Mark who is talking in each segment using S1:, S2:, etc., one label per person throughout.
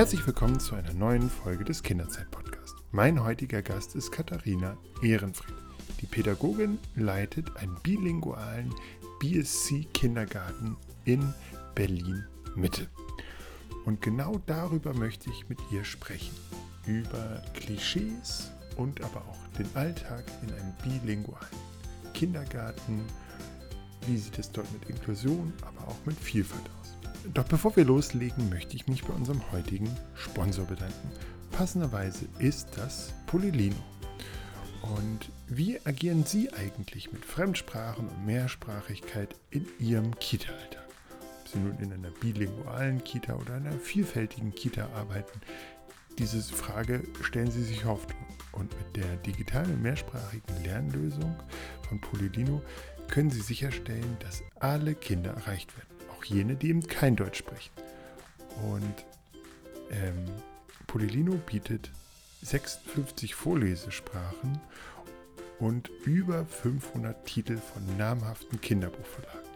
S1: Herzlich willkommen zu einer neuen Folge des Kinderzeit-Podcasts. Mein heutiger Gast ist Katharina Ehrenfried. Die Pädagogin leitet einen bilingualen BSC-Kindergarten in Berlin-Mitte. Und genau darüber möchte ich mit ihr sprechen. Über Klischees und aber auch den Alltag in einem bilingualen Kindergarten. Wie sieht es dort mit Inklusion, aber auch mit Vielfalt? Doch bevor wir loslegen, möchte ich mich bei unserem heutigen Sponsor bedanken. Passenderweise ist das Polilino. Und wie agieren Sie eigentlich mit Fremdsprachen und Mehrsprachigkeit in Ihrem Kita-Alltag? Ob Sie nun in einer bilingualen Kita oder einer vielfältigen Kita arbeiten, diese Frage stellen Sie sich oft. Und mit der digitalen mehrsprachigen Lernlösung von Polilino können Sie sicherstellen, dass alle Kinder erreicht werden auch jene, die eben kein Deutsch sprechen. Und ähm, Polilino bietet 56 Vorlesesprachen und über 500 Titel von namhaften Kinderbuchverlagen.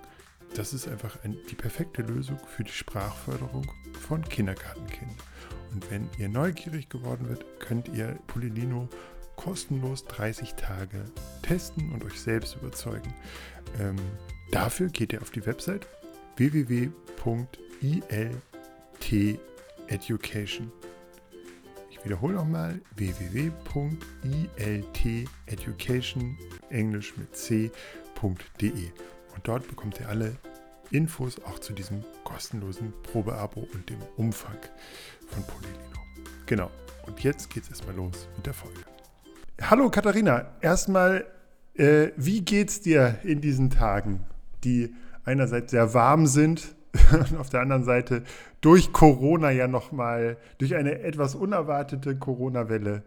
S1: Das ist einfach ein, die perfekte Lösung für die Sprachförderung von Kindergartenkindern. Und wenn ihr neugierig geworden wird, könnt ihr Polilino kostenlos 30 Tage testen und euch selbst überzeugen. Ähm, dafür geht ihr auf die Website www.ilteducation. Ich wiederhole nochmal www.ilteducation, englisch mit c.de. Und dort bekommt ihr alle Infos auch zu diesem kostenlosen Probeabo und dem Umfang von Polylino. Genau. Und jetzt geht es erstmal los mit der Folge. Hallo Katharina, erstmal, äh, wie geht's dir in diesen Tagen, die einerseits sehr warm sind und auf der anderen Seite durch Corona ja nochmal, durch eine etwas unerwartete Corona-Welle,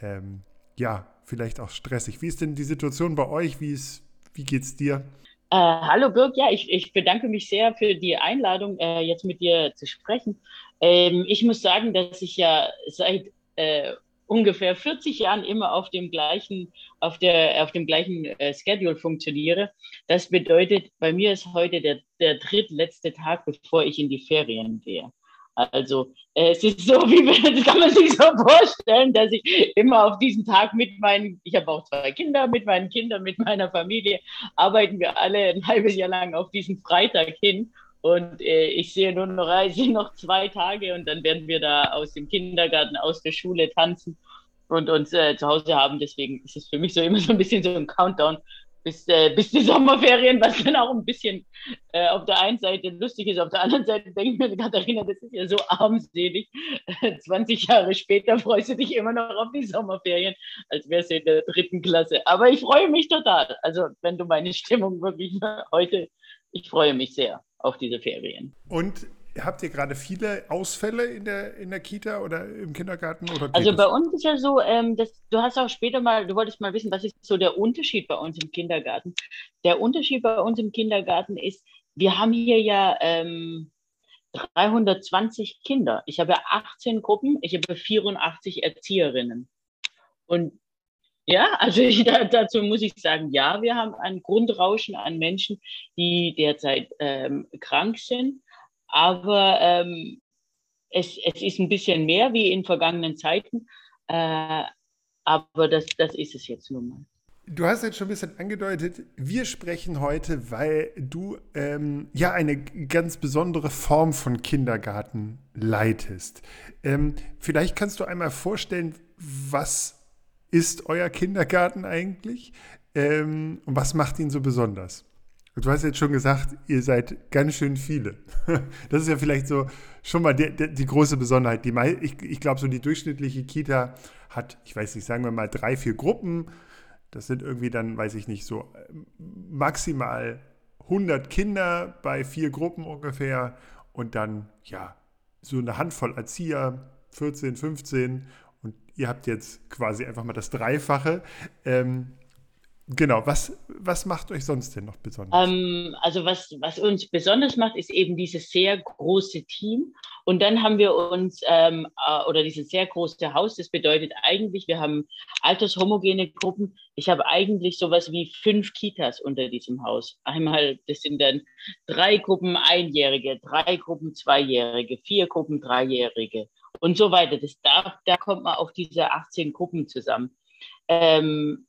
S1: ähm, ja, vielleicht auch stressig. Wie ist denn die Situation bei euch? Wie, ist, wie geht's dir?
S2: Äh, hallo Birg, ja, ich, ich, bedanke mich sehr für die Einladung, äh, jetzt mit dir zu sprechen. Ähm, ich muss sagen, dass ich ja seit äh, ungefähr 40 Jahren immer auf dem gleichen, auf der, auf dem gleichen äh, Schedule funktioniere. Das bedeutet, bei mir ist heute der, der drittletzte Tag, bevor ich in die Ferien gehe. Also äh, es ist so, wie das kann man sich so vorstellen, dass ich immer auf diesen Tag mit meinen, ich habe auch zwei Kinder, mit meinen Kindern, mit meiner Familie, arbeiten wir alle ein halbes Jahr lang auf diesen Freitag hin. Und äh, ich sehe nur noch, ich sehe noch zwei Tage und dann werden wir da aus dem Kindergarten, aus der Schule tanzen und uns äh, zu Hause haben. Deswegen ist es für mich so immer so ein bisschen so ein Countdown bis, äh, bis die Sommerferien, was dann auch ein bisschen äh, auf der einen Seite lustig ist. Auf der anderen Seite denke ich mir, Katharina, das ist ja so armselig. 20 Jahre später freust du dich immer noch auf die Sommerferien, als wärst du in der dritten Klasse. Aber ich freue mich total. Also wenn du meine Stimmung wirklich heute, ich freue mich sehr auf diese Ferien.
S1: Und habt ihr gerade viele Ausfälle in der, in der Kita oder im Kindergarten? Oder
S2: also bei uns ist ja so, ähm, dass, du hast auch später mal, du wolltest mal wissen, was ist so der Unterschied bei uns im Kindergarten? Der Unterschied bei uns im Kindergarten ist, wir haben hier ja ähm, 320 Kinder. Ich habe 18 Gruppen, ich habe 84 Erzieherinnen. Und ja, also ich, da, dazu muss ich sagen, ja, wir haben ein Grundrauschen an Menschen, die derzeit ähm, krank sind. Aber ähm, es, es ist ein bisschen mehr wie in vergangenen Zeiten. Äh, aber das, das ist es jetzt nun mal.
S1: Du hast jetzt schon ein bisschen angedeutet, wir sprechen heute, weil du ähm, ja eine ganz besondere Form von Kindergarten leitest. Ähm, vielleicht kannst du einmal vorstellen, was ist euer Kindergarten eigentlich? Ähm, und was macht ihn so besonders? Du hast jetzt schon gesagt, ihr seid ganz schön viele. Das ist ja vielleicht so schon mal die, die, große Besonderheit. Die, ich, ich glaube, so die durchschnittliche Kita hat, ich weiß nicht, sagen wir mal drei, vier Gruppen. Das sind irgendwie dann, weiß ich nicht, so maximal 100 Kinder bei vier Gruppen ungefähr. Und dann, ja, so eine Handvoll Erzieher, 14, 15 ihr habt jetzt quasi einfach mal das Dreifache. Ähm, Genau, was, was macht euch sonst denn noch besonders?
S2: Ähm, also was, was uns besonders macht, ist eben dieses sehr große Team. Und dann haben wir uns, ähm, äh, oder dieses sehr große Haus, das bedeutet eigentlich, wir haben altershomogene Gruppen. Ich habe eigentlich sowas wie fünf Kitas unter diesem Haus. Einmal, das sind dann drei Gruppen Einjährige, drei Gruppen Zweijährige, vier Gruppen Dreijährige und so weiter. Das, da, da kommt man auf diese 18 Gruppen zusammen. Ähm,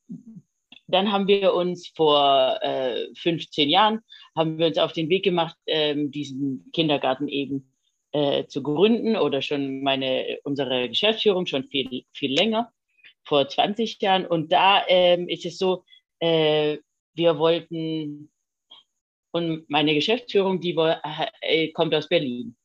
S2: dann haben wir uns vor äh, 15 Jahren, haben wir uns auf den Weg gemacht, ähm, diesen Kindergarten eben äh, zu gründen oder schon meine, unsere Geschäftsführung schon viel, viel länger, vor 20 Jahren. Und da ähm, ist es so, äh, wir wollten, und meine Geschäftsführung, die äh, kommt aus Berlin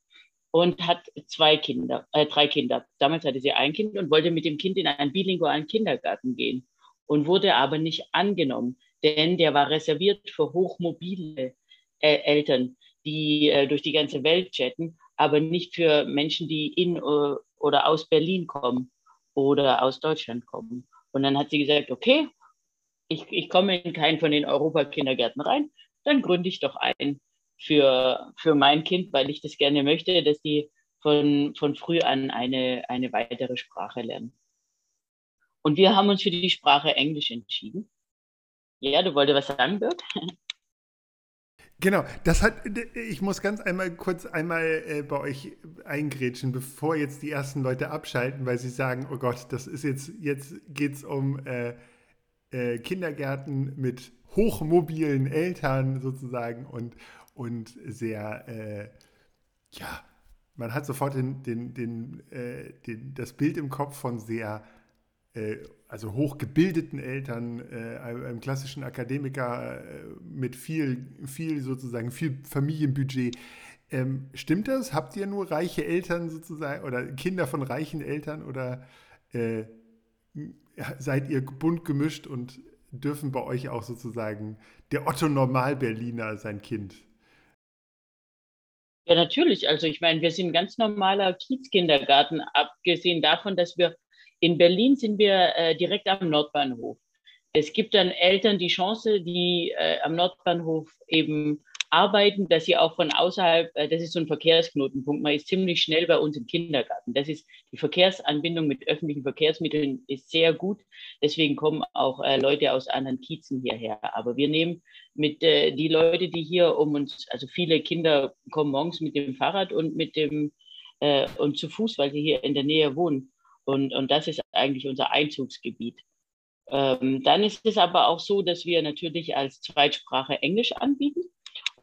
S2: und hat zwei Kinder, äh, drei Kinder. Damals hatte sie ein Kind und wollte mit dem Kind in einen bilingualen Kindergarten gehen und wurde aber nicht angenommen, denn der war reserviert für hochmobile äh, Eltern, die äh, durch die ganze Welt chatten, aber nicht für Menschen, die in äh, oder aus Berlin kommen oder aus Deutschland kommen. Und dann hat sie gesagt, okay, ich, ich komme in keinen von den Europakindergärten rein, dann gründe ich doch einen für, für mein Kind, weil ich das gerne möchte, dass die von, von früh an eine, eine weitere Sprache lernen. Und wir haben uns für die Sprache Englisch entschieden. Ja, du wolltest was sagen, Birg?
S1: Genau, das hat, ich muss ganz einmal kurz einmal äh, bei euch eingrätschen, bevor jetzt die ersten Leute abschalten, weil sie sagen, oh Gott, das ist jetzt, jetzt geht es um äh, äh, Kindergärten mit hochmobilen Eltern sozusagen und, und sehr, äh, ja, man hat sofort den, den, den, äh, den, das Bild im Kopf von sehr äh, also hochgebildeten Eltern, äh, einem klassischen Akademiker äh, mit viel, viel sozusagen, viel Familienbudget. Ähm, stimmt das? Habt ihr nur reiche Eltern sozusagen oder Kinder von reichen Eltern oder äh, seid ihr bunt gemischt und dürfen bei euch auch sozusagen der Otto Normal-Berliner sein Kind?
S2: Ja, natürlich. Also ich meine, wir sind ganz normaler Kiezkindergarten, abgesehen davon, dass wir in Berlin sind wir äh, direkt am Nordbahnhof. Es gibt dann Eltern die Chance, die äh, am Nordbahnhof eben arbeiten, dass sie auch von außerhalb, äh, das ist so ein Verkehrsknotenpunkt, man ist ziemlich schnell bei uns im Kindergarten. Das ist die Verkehrsanbindung mit öffentlichen Verkehrsmitteln ist sehr gut. Deswegen kommen auch äh, Leute aus anderen Kiezen hierher. Aber wir nehmen mit äh, die Leute, die hier um uns, also viele Kinder kommen morgens mit dem Fahrrad und mit dem äh, und zu Fuß, weil sie hier in der Nähe wohnen. Und, und das ist eigentlich unser Einzugsgebiet. Ähm, dann ist es aber auch so, dass wir natürlich als Zweitsprache Englisch anbieten.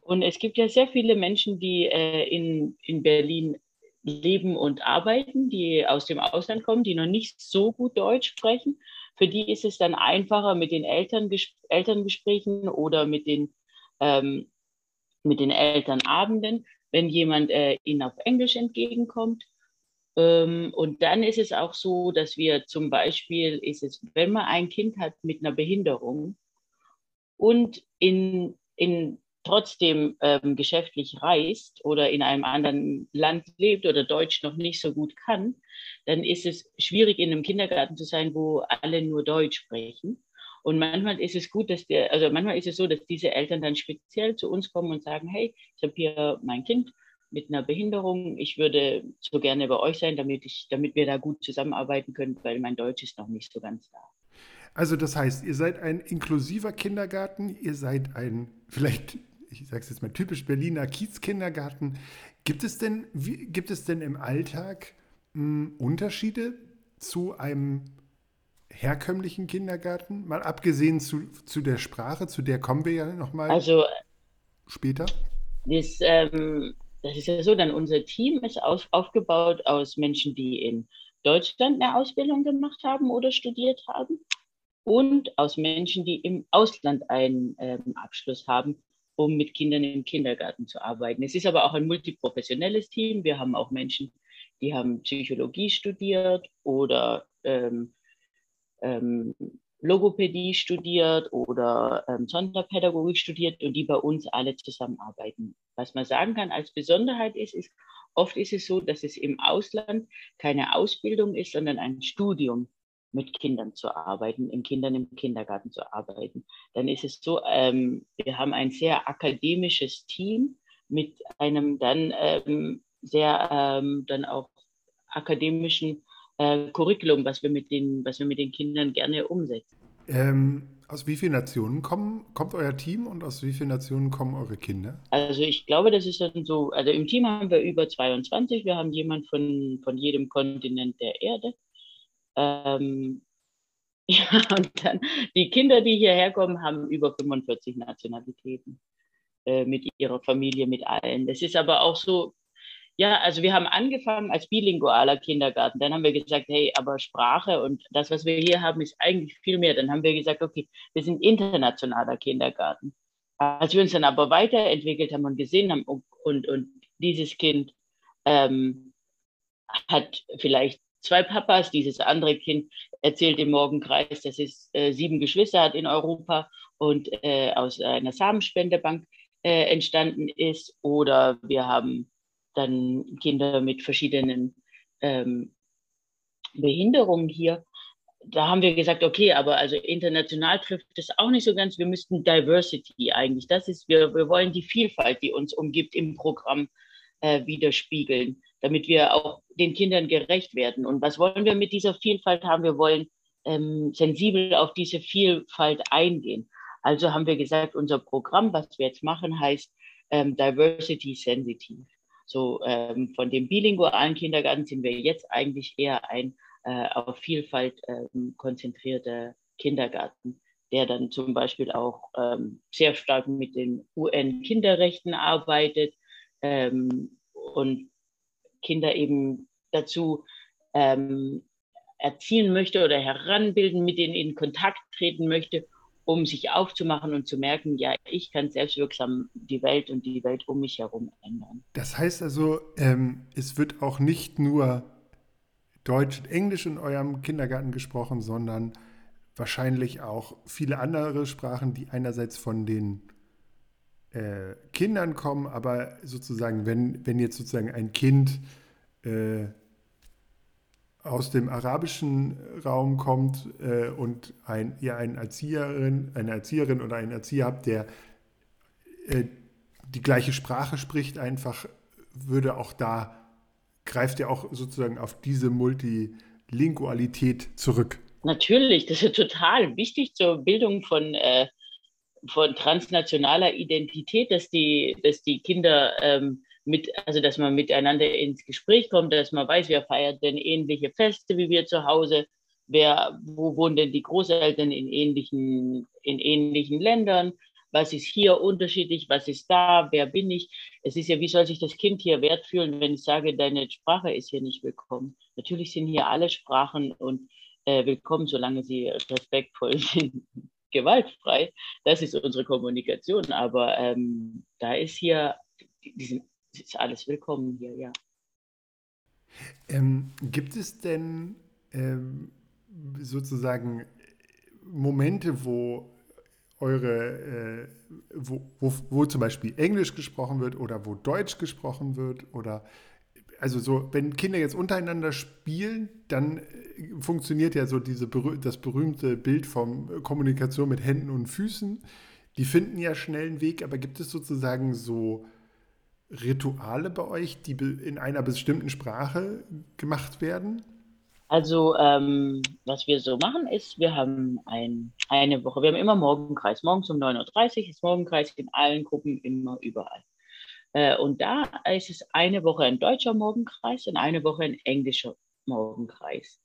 S2: Und es gibt ja sehr viele Menschen, die äh, in, in Berlin leben und arbeiten, die aus dem Ausland kommen, die noch nicht so gut Deutsch sprechen. Für die ist es dann einfacher mit den Eltern, Elterngesprächen oder mit den, ähm, mit den Elternabenden, wenn jemand äh, ihnen auf Englisch entgegenkommt. Ähm, und dann ist es auch so, dass wir zum Beispiel, ist es, wenn man ein Kind hat mit einer Behinderung und in, in trotzdem ähm, geschäftlich reist oder in einem anderen Land lebt oder Deutsch noch nicht so gut kann, dann ist es schwierig, in einem Kindergarten zu sein, wo alle nur Deutsch sprechen. Und manchmal ist es gut, dass der, also manchmal ist es so, dass diese Eltern dann speziell zu uns kommen und sagen, hey, ich habe hier mein Kind mit einer Behinderung. Ich würde so gerne bei euch sein, damit, ich, damit wir da gut zusammenarbeiten können, weil mein Deutsch ist noch nicht so ganz da.
S1: Also das heißt, ihr seid ein inklusiver Kindergarten, ihr seid ein, vielleicht, ich sage es jetzt mal typisch Berliner Kiezkindergarten. Gibt es denn, wie, gibt es denn im Alltag mh, hm, Unterschiede zu einem herkömmlichen Kindergarten? Mal abgesehen zu, zu der Sprache, zu der kommen wir ja nochmal
S2: also,
S1: später.
S2: Das, ähm, das ist ja so, dann unser Team ist auf, aufgebaut aus Menschen, die in Deutschland eine Ausbildung gemacht haben oder studiert haben und aus Menschen, die im Ausland einen ähm, Abschluss haben, um mit Kindern im Kindergarten zu arbeiten. Es ist aber auch ein multiprofessionelles Team. Wir haben auch Menschen, die haben Psychologie studiert oder ähm, ähm, Logopädie studiert oder ähm, Sonderpädagogik studiert und die bei uns alle zusammenarbeiten. Was man sagen kann als Besonderheit ist, ist, oft ist es so, dass es im Ausland keine Ausbildung ist, sondern ein Studium. Mit Kindern zu arbeiten, in Kindern im Kindergarten zu arbeiten. Dann ist es so, ähm, wir haben ein sehr akademisches Team mit einem dann ähm, sehr ähm, dann auch akademischen äh, Curriculum, was wir mit den, was wir mit den Kindern gerne umsetzen.
S1: Ähm, aus wie vielen Nationen kommen, kommt euer Team und aus wie vielen Nationen kommen eure Kinder?
S2: Also ich glaube, das ist dann so, also im Team haben wir über 22, wir haben jemand von, von jedem Kontinent der Erde. Ähm, ja, und dann die Kinder, die hierher kommen, haben über 45 Nationalitäten äh, mit ihrer Familie, mit allen. Das ist aber auch so, ja, also wir haben angefangen als bilingualer Kindergarten. Dann haben wir gesagt, hey, aber Sprache und das, was wir hier haben, ist eigentlich viel mehr. Dann haben wir gesagt, okay, wir sind internationaler Kindergarten. Als wir uns dann aber weiterentwickelt haben und gesehen haben, und, und, und dieses Kind ähm, hat vielleicht zwei Papas, dieses andere Kind erzählt im Morgenkreis, dass es äh, sieben Geschwister hat in Europa und äh, aus einer Samenspendebank äh, entstanden ist. Oder wir haben dann Kinder mit verschiedenen ähm, Behinderungen hier. Da haben wir gesagt, okay, aber also international trifft das auch nicht so ganz. Wir müssten Diversity eigentlich, das ist, wir, wir wollen die Vielfalt, die uns umgibt, im Programm äh, widerspiegeln, damit wir auch den Kindern gerecht werden. Und was wollen wir mit dieser Vielfalt haben? Wir wollen ähm, sensibel auf diese Vielfalt eingehen. Also haben wir gesagt, unser Programm, was wir jetzt machen, heißt ähm, Diversity Sensitive. So ähm, von dem bilingualen Kindergarten sind wir jetzt eigentlich eher ein äh, auf Vielfalt ähm, konzentrierter Kindergarten, der dann zum Beispiel auch ähm, sehr stark mit den UN-Kinderrechten arbeitet ähm, und Kinder eben dazu ähm, erziehen möchte oder heranbilden, mit denen in Kontakt treten möchte um sich aufzumachen und zu merken, ja, ich kann selbstwirksam die Welt und die Welt um mich herum ändern.
S1: Das heißt also, ähm, es wird auch nicht nur Deutsch und Englisch in eurem Kindergarten gesprochen, sondern wahrscheinlich auch viele andere Sprachen, die einerseits von den äh, Kindern kommen, aber sozusagen, wenn, wenn jetzt sozusagen ein Kind äh, aus dem arabischen Raum kommt äh, und ein, ihr einen Erzieherin, eine Erzieherin oder einen Erzieher habt, der äh, die gleiche Sprache spricht, einfach würde auch da, greift er auch sozusagen auf diese Multilingualität zurück.
S2: Natürlich, das ist total wichtig zur Bildung von, äh, von transnationaler Identität, dass die, dass die Kinder ähm, mit, also dass man miteinander ins Gespräch kommt, dass man weiß, wer feiert denn ähnliche Feste wie wir zu Hause, wer, wo wohnen denn die Großeltern in ähnlichen, in ähnlichen Ländern, was ist hier unterschiedlich, was ist da, wer bin ich. Es ist ja, wie soll sich das Kind hier wert fühlen, wenn ich sage, deine Sprache ist hier nicht willkommen. Natürlich sind hier alle Sprachen und äh, willkommen, solange sie respektvoll sind, gewaltfrei. Das ist unsere Kommunikation. Aber ähm, da ist hier, die sind ist alles willkommen hier, ja.
S1: Ähm, gibt es denn ähm, sozusagen Momente, wo eure, äh, wo, wo, wo, zum Beispiel Englisch gesprochen wird oder wo Deutsch gesprochen wird oder also so, wenn Kinder jetzt untereinander spielen, dann äh, funktioniert ja so diese das berühmte Bild von Kommunikation mit Händen und Füßen. Die finden ja schnell einen Weg, aber gibt es sozusagen so Rituale bei euch, die in einer bestimmten Sprache gemacht werden?
S2: Also, ähm, was wir so machen, ist, wir haben ein, eine Woche, wir haben immer Morgenkreis. Morgens um 9.30 Uhr ist Morgenkreis in allen Gruppen, immer überall. Äh, und da ist es eine Woche ein deutscher Morgenkreis und eine Woche ein englischer Morgenkreis.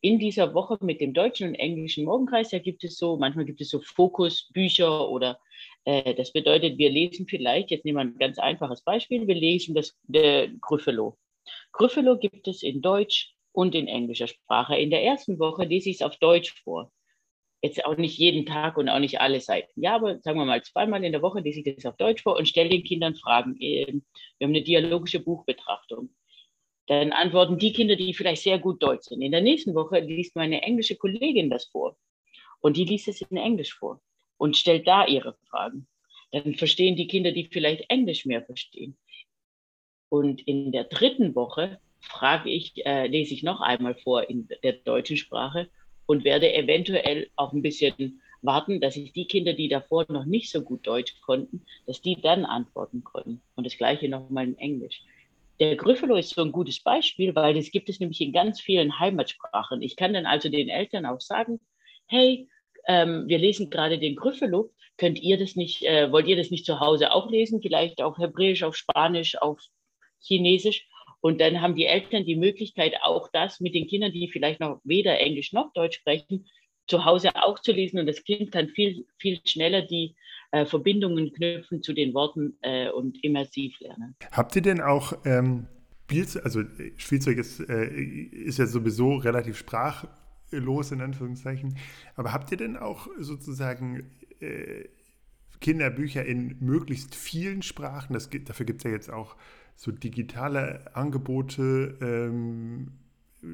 S2: In dieser Woche mit dem deutschen und englischen Morgenkreis, da gibt es so, manchmal gibt es so Fokusbücher oder äh, das bedeutet, wir lesen vielleicht, jetzt nehmen wir ein ganz einfaches Beispiel, wir lesen das äh, Gryffalo. Gryffalo gibt es in Deutsch und in englischer Sprache. In der ersten Woche lese ich es auf Deutsch vor. Jetzt auch nicht jeden Tag und auch nicht alle Seiten. Ja, aber sagen wir mal zweimal in der Woche lese ich das auf Deutsch vor und stelle den Kindern Fragen. Ähm, wir haben eine dialogische Buchbetrachtung. Dann antworten die Kinder, die vielleicht sehr gut Deutsch sind. In der nächsten Woche liest meine englische Kollegin das vor. Und die liest es in Englisch vor und stellt da ihre Fragen. Dann verstehen die Kinder, die vielleicht Englisch mehr verstehen. Und in der dritten Woche frage ich, äh, lese ich noch einmal vor in der deutschen Sprache und werde eventuell auch ein bisschen warten, dass ich die Kinder, die davor noch nicht so gut Deutsch konnten, dass die dann antworten können. Und das gleiche nochmal in Englisch. Der Gryffalo ist so ein gutes Beispiel, weil das gibt es nämlich in ganz vielen Heimatsprachen. Ich kann dann also den Eltern auch sagen, hey, ähm, wir lesen gerade den Gryffalo, könnt ihr das nicht, äh, wollt ihr das nicht zu Hause auch lesen? Vielleicht auf Hebräisch, auf Spanisch, auf Chinesisch. Und dann haben die Eltern die Möglichkeit, auch das mit den Kindern, die vielleicht noch weder Englisch noch Deutsch sprechen, zu Hause auch zu lesen. Und das Kind kann viel, viel schneller die äh, Verbindungen knüpfen zu den Worten äh, und immersiv lernen.
S1: Habt ihr denn auch, ähm, also Spielzeug ist, äh, ist ja sowieso relativ sprachlos in Anführungszeichen, aber habt ihr denn auch sozusagen äh, Kinderbücher in möglichst vielen Sprachen? Das, dafür gibt es ja jetzt auch so digitale Angebote, ähm,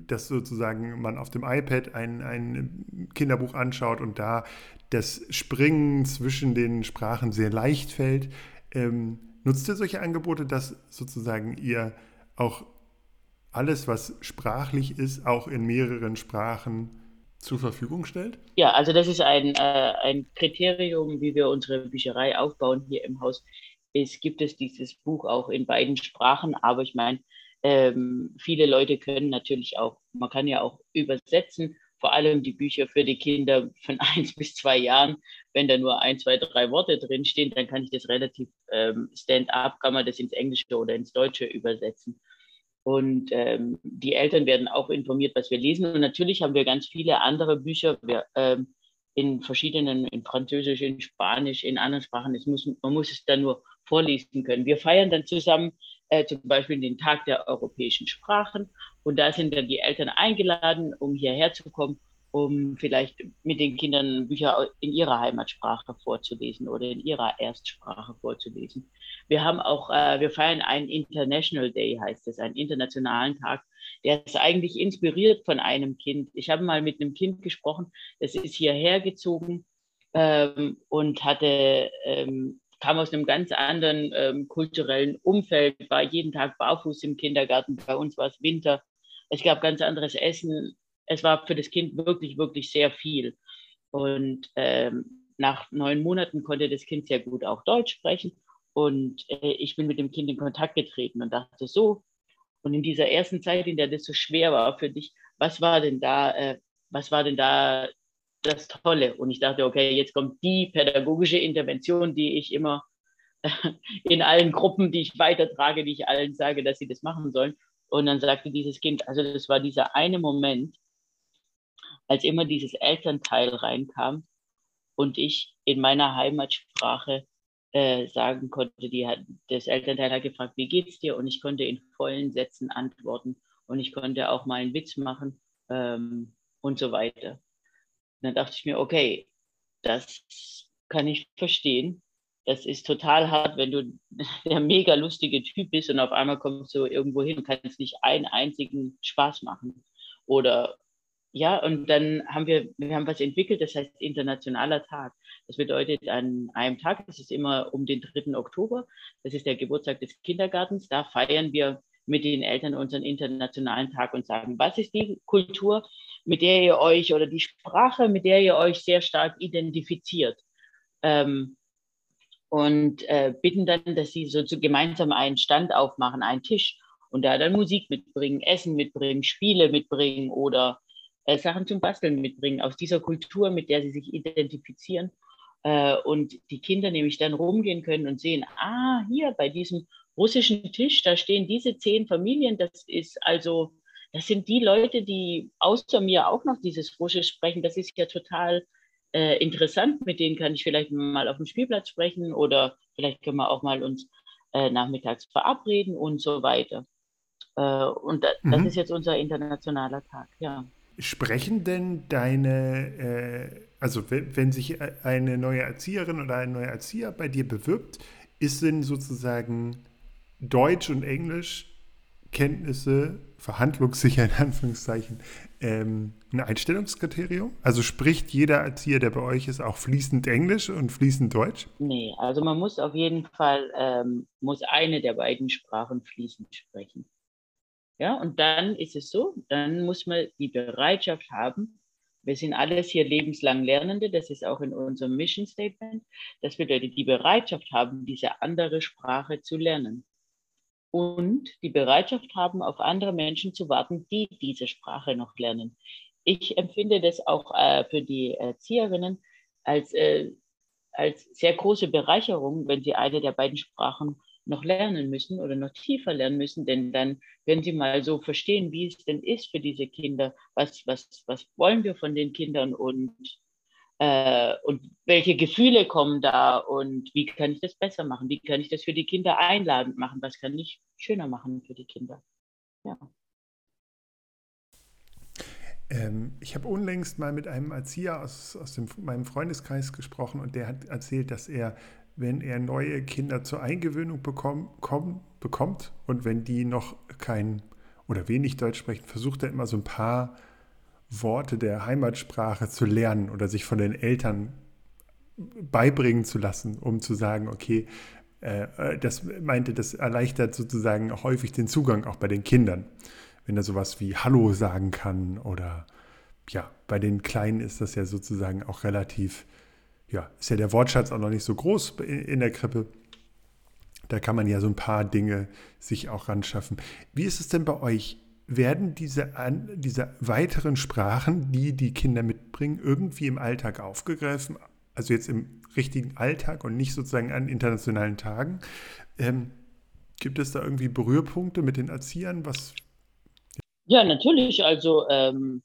S1: dass sozusagen man auf dem iPad ein, ein Kinderbuch anschaut und da das Springen zwischen den Sprachen sehr leicht fällt. Ähm, nutzt ihr solche Angebote, dass sozusagen ihr auch alles, was sprachlich ist, auch in mehreren Sprachen zur Verfügung stellt?
S2: Ja, also das ist ein, äh, ein Kriterium, wie wir unsere Bücherei aufbauen hier im Haus ist, gibt es dieses Buch auch in beiden Sprachen. Aber ich meine, ähm, viele Leute können natürlich auch, man kann ja auch übersetzen, vor allem die Bücher für die Kinder von eins bis zwei Jahren. Wenn da nur ein, zwei, drei Worte drinstehen, dann kann ich das relativ ähm, stand-up, kann man das ins Englische oder ins Deutsche übersetzen. Und ähm, die Eltern werden auch informiert, was wir lesen. Und natürlich haben wir ganz viele andere Bücher. Wir, ähm, in verschiedenen, in Französisch, in Spanisch, in anderen Sprachen. Es muss, man muss es dann nur vorlesen können. Wir feiern dann zusammen äh, zum Beispiel den Tag der europäischen Sprachen und da sind dann die Eltern eingeladen, um hierher zu kommen um vielleicht mit den Kindern Bücher in ihrer Heimatsprache vorzulesen oder in ihrer Erstsprache vorzulesen. Wir haben auch, äh, wir feiern einen International Day, heißt es, einen internationalen Tag. Der ist eigentlich inspiriert von einem Kind. Ich habe mal mit einem Kind gesprochen, das ist hierher gezogen ähm, und hatte, ähm, kam aus einem ganz anderen ähm, kulturellen Umfeld, war jeden Tag barfuß im Kindergarten. Bei uns war es Winter. Es gab ganz anderes Essen es war für das Kind wirklich, wirklich sehr viel. Und ähm, nach neun Monaten konnte das Kind sehr gut auch Deutsch sprechen. Und äh, ich bin mit dem Kind in Kontakt getreten und dachte so, und in dieser ersten Zeit, in der das so schwer war für dich, was war denn da, äh, was war denn da das Tolle? Und ich dachte, okay, jetzt kommt die pädagogische Intervention, die ich immer in allen Gruppen, die ich weitertrage, die ich allen sage, dass sie das machen sollen. Und dann sagte dieses Kind, also das war dieser eine Moment, als immer dieses Elternteil reinkam und ich in meiner Heimatsprache äh, sagen konnte, die hat, das Elternteil hat gefragt, wie geht's dir? Und ich konnte in vollen Sätzen antworten und ich konnte auch mal einen Witz machen ähm, und so weiter. Dann dachte ich mir, okay, das kann ich verstehen. Das ist total hart, wenn du der mega lustige Typ bist und auf einmal kommst du irgendwo hin und kannst nicht einen einzigen Spaß machen. Oder ja, und dann haben wir, wir haben was entwickelt, das heißt Internationaler Tag. Das bedeutet an einem Tag, das ist immer um den 3. Oktober, das ist der Geburtstag des Kindergartens, da feiern wir mit den Eltern unseren internationalen Tag und sagen, was ist die Kultur, mit der ihr euch oder die Sprache, mit der ihr euch sehr stark identifiziert. Ähm, und äh, bitten dann, dass sie so zu gemeinsam einen Stand aufmachen, einen Tisch und da dann Musik mitbringen, Essen mitbringen, Spiele mitbringen oder äh, Sachen zum Basteln mitbringen, aus dieser Kultur, mit der sie sich identifizieren. Äh, und die Kinder nämlich dann rumgehen können und sehen, ah, hier bei diesem russischen Tisch, da stehen diese zehn Familien, das ist also, das sind die Leute, die außer mir auch noch dieses Russisch sprechen. Das ist ja total äh, interessant. Mit denen kann ich vielleicht mal auf dem Spielplatz sprechen oder vielleicht können wir auch mal uns äh, nachmittags verabreden und so weiter. Äh, und da, mhm. das ist jetzt unser internationaler Tag, ja.
S1: Sprechen denn deine, äh, also wenn, wenn, sich eine neue Erzieherin oder ein neuer Erzieher bei dir bewirbt, ist denn sozusagen Deutsch und Englisch Kenntnisse, verhandlungssicher in Anführungszeichen, ähm, ein Einstellungskriterium? Also spricht jeder Erzieher, der bei euch ist, auch fließend Englisch und fließend Deutsch?
S2: Nee, also man muss auf jeden Fall, ähm, muss eine der beiden Sprachen fließend sprechen. Ja, und dann ist es so, dann muss man die Bereitschaft haben, Wir sind alles hier lebenslang Lernende, das ist auch in unserem Mission Statement, dass wir die Bereitschaft haben, diese andere Sprache zu lernen. Und die Bereitschaft haben, auf andere Menschen zu warten, die diese Sprache noch lernen. Ich empfinde das auch äh, für die Erzieherinnen als, äh, als sehr große Bereicherung, wenn sie eine der beiden Sprachen noch lernen müssen oder noch tiefer lernen müssen, denn dann werden sie mal so verstehen, wie es denn ist für diese Kinder, was, was, was wollen wir von den Kindern und, äh, und welche Gefühle kommen da und wie kann ich das besser machen, wie kann ich das für die Kinder einladend machen, was kann ich schöner machen für die Kinder. Ja.
S1: Ähm, ich habe unlängst mal mit einem Erzieher aus, aus dem, meinem Freundeskreis gesprochen und der hat erzählt, dass er wenn er neue Kinder zur Eingewöhnung bekomm, komm, bekommt und wenn die noch kein oder wenig Deutsch sprechen, versucht er immer so ein paar Worte der Heimatsprache zu lernen oder sich von den Eltern beibringen zu lassen, um zu sagen, okay, äh, äh das meinte, das erleichtert sozusagen auch häufig den Zugang auch bei den Kindern. Wenn er sowas wie Hallo sagen kann oder ja, bei den Kleinen ist das ja sozusagen auch relativ ja, ist ja der Wortschatz auch noch nicht so groß in der Krippe. Da kann man ja so ein paar Dinge sich auch ranschaffen. Wie ist es denn bei euch? Werden diese, diese weiteren Sprachen, die die Kinder mitbringen, irgendwie im Alltag aufgegriffen? Also jetzt im richtigen Alltag und nicht sozusagen an internationalen Tagen. Ähm, gibt es da irgendwie Berührpunkte mit den Erziehern? Was?
S2: Ja, natürlich. Also ähm,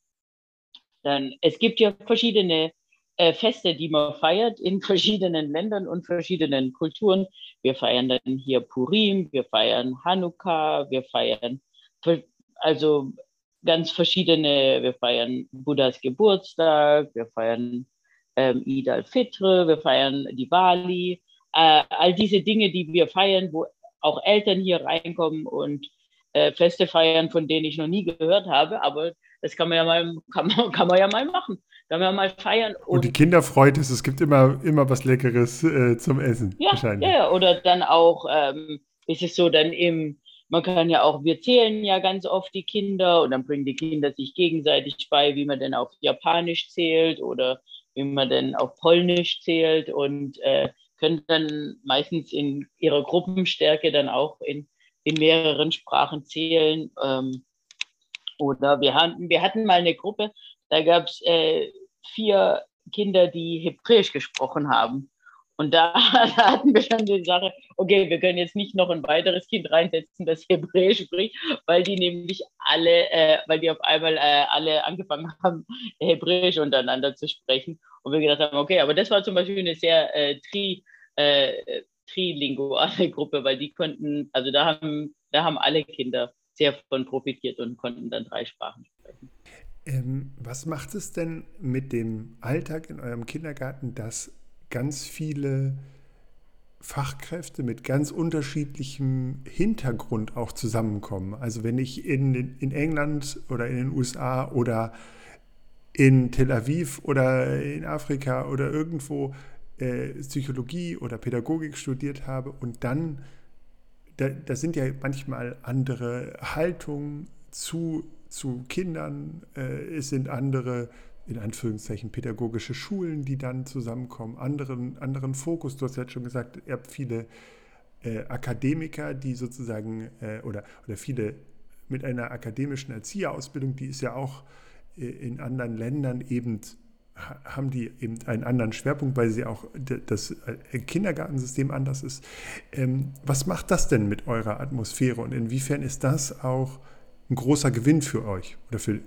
S2: dann, es gibt ja verschiedene äh, Feste, die man feiert in verschiedenen Ländern und verschiedenen Kulturen. Wir feiern dann hier Purim, wir feiern Hanukkah, wir feiern also ganz verschiedene, wir feiern Buddhas Geburtstag, wir feiern ähm, Eid al-Fitr, wir feiern Diwali, äh, all diese Dinge, die wir feiern, wo auch Eltern hier reinkommen und äh, Feste feiern, von denen ich noch nie gehört habe, aber das kann man ja mal, kann man, kann man ja mal machen. Kann man ja mal feiern.
S1: Und, und die Kinder freut es, es gibt immer, immer was Leckeres äh, zum Essen.
S2: Ja, wahrscheinlich. ja, oder dann auch, ähm, ist es so, dann im, man kann ja auch, wir zählen ja ganz oft die Kinder und dann bringen die Kinder sich gegenseitig bei, wie man denn auf Japanisch zählt oder wie man denn auf Polnisch zählt und äh, können dann meistens in ihrer Gruppenstärke dann auch in, in mehreren Sprachen zählen. Ähm, oder wir hatten, wir hatten mal eine Gruppe, da gab es äh, vier Kinder, die Hebräisch gesprochen haben. Und da, da, hatten wir schon die Sache, okay, wir können jetzt nicht noch ein weiteres Kind reinsetzen, das Hebräisch spricht, weil die nämlich alle, äh, weil die auf einmal äh, alle angefangen haben, Hebräisch untereinander zu sprechen. Und wir gedacht haben, okay, aber das war zum Beispiel eine sehr äh, tri, äh, trilinguale Gruppe, weil die konnten, also da haben, da haben alle Kinder sehr von profitiert und konnten dann drei Sprachen sprechen.
S1: Ähm, was macht es denn mit dem Alltag in eurem Kindergarten, dass ganz viele Fachkräfte mit ganz unterschiedlichem Hintergrund auch zusammenkommen? Also wenn ich in, in England oder in den USA oder in Tel Aviv oder in Afrika oder irgendwo äh, Psychologie oder Pädagogik studiert habe und dann da, da sind ja manchmal andere Haltungen zu, zu Kindern, äh, es sind andere, in Anführungszeichen, pädagogische Schulen, die dann zusammenkommen, anderen, anderen Fokus. Du hast ja schon gesagt, ihr habt viele äh, Akademiker, die sozusagen, äh, oder, oder viele mit einer akademischen Erzieherausbildung, die ist ja auch äh, in anderen Ländern eben haben die eben einen anderen Schwerpunkt, weil sie auch das äh, Kindergartensystem anders ist. Ähm, was macht das denn mit eurer Atmosphäre und inwiefern ist das auch ein großer Gewinn für euch oder für,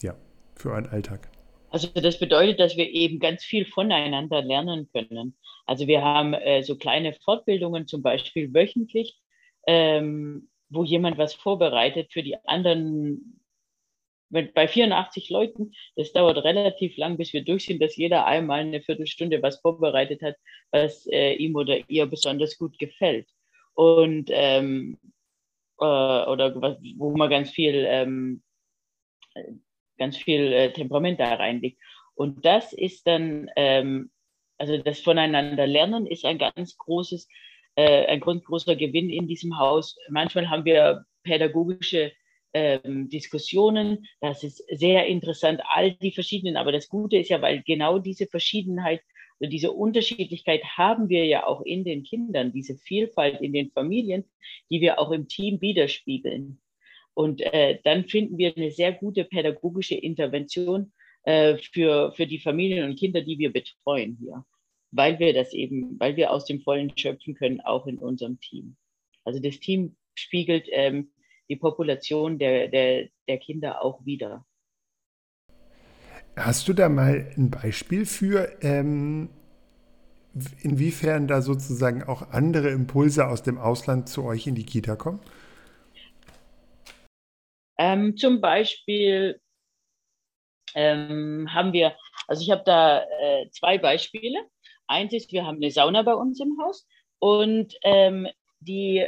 S1: ja, für euren Alltag?
S2: Also das bedeutet, dass wir eben ganz viel voneinander lernen können. Also wir haben äh, so kleine Fortbildungen, zum Beispiel wöchentlich, ähm, wo jemand was vorbereitet für die anderen bei 84 Leuten, das dauert relativ lang, bis wir durch sind, dass jeder einmal eine Viertelstunde was vorbereitet hat, was äh, ihm oder ihr besonders gut gefällt. Und ähm, äh, oder was, wo man ganz viel ähm, ganz viel äh, Temperament da reinlegt. Und das ist dann, ähm, also das Voneinander lernen ist ein ganz großes, äh, ein ganz großer Gewinn in diesem Haus. Manchmal haben wir pädagogische ähm, Diskussionen. Das ist sehr interessant, all die verschiedenen. Aber das Gute ist ja, weil genau diese Verschiedenheit, also diese Unterschiedlichkeit haben wir ja auch in den Kindern, diese Vielfalt in den Familien, die wir auch im Team widerspiegeln. Und äh, dann finden wir eine sehr gute pädagogische Intervention äh, für, für die Familien und Kinder, die wir betreuen hier, weil wir das eben, weil wir aus dem Vollen schöpfen können, auch in unserem Team. Also das Team spiegelt ähm, die Population der, der, der Kinder auch wieder.
S1: Hast du da mal ein Beispiel für, ähm, inwiefern da sozusagen auch andere Impulse aus dem Ausland zu euch in die Kita kommen?
S2: Ähm, zum Beispiel ähm, haben wir, also ich habe da äh, zwei Beispiele. Eins ist, wir haben eine Sauna bei uns im Haus und ähm, die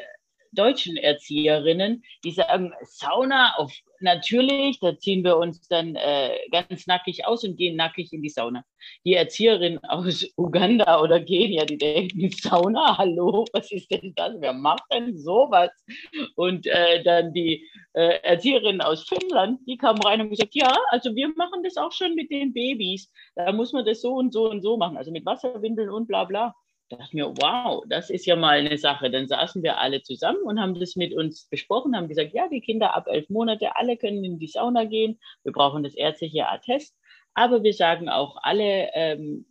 S2: deutschen Erzieherinnen, die sagen, Sauna auf natürlich, da ziehen wir uns dann äh, ganz nackig aus und gehen nackig in die Sauna. Die Erzieherin aus Uganda oder Kenia, die denken, Sauna, hallo, was ist denn das? Wer macht denn sowas? Und äh, dann die äh, Erzieherin aus Finnland, die kam rein und gesagt, ja, also wir machen das auch schon mit den Babys. Da muss man das so und so und so machen, also mit Wasserwindeln und bla bla. Da dachte mir, wow, das ist ja mal eine Sache. Dann saßen wir alle zusammen und haben das mit uns besprochen, haben gesagt, ja, die Kinder ab elf Monate, alle können in die Sauna gehen. Wir brauchen das ärztliche Attest. Aber wir sagen auch, alle, ähm,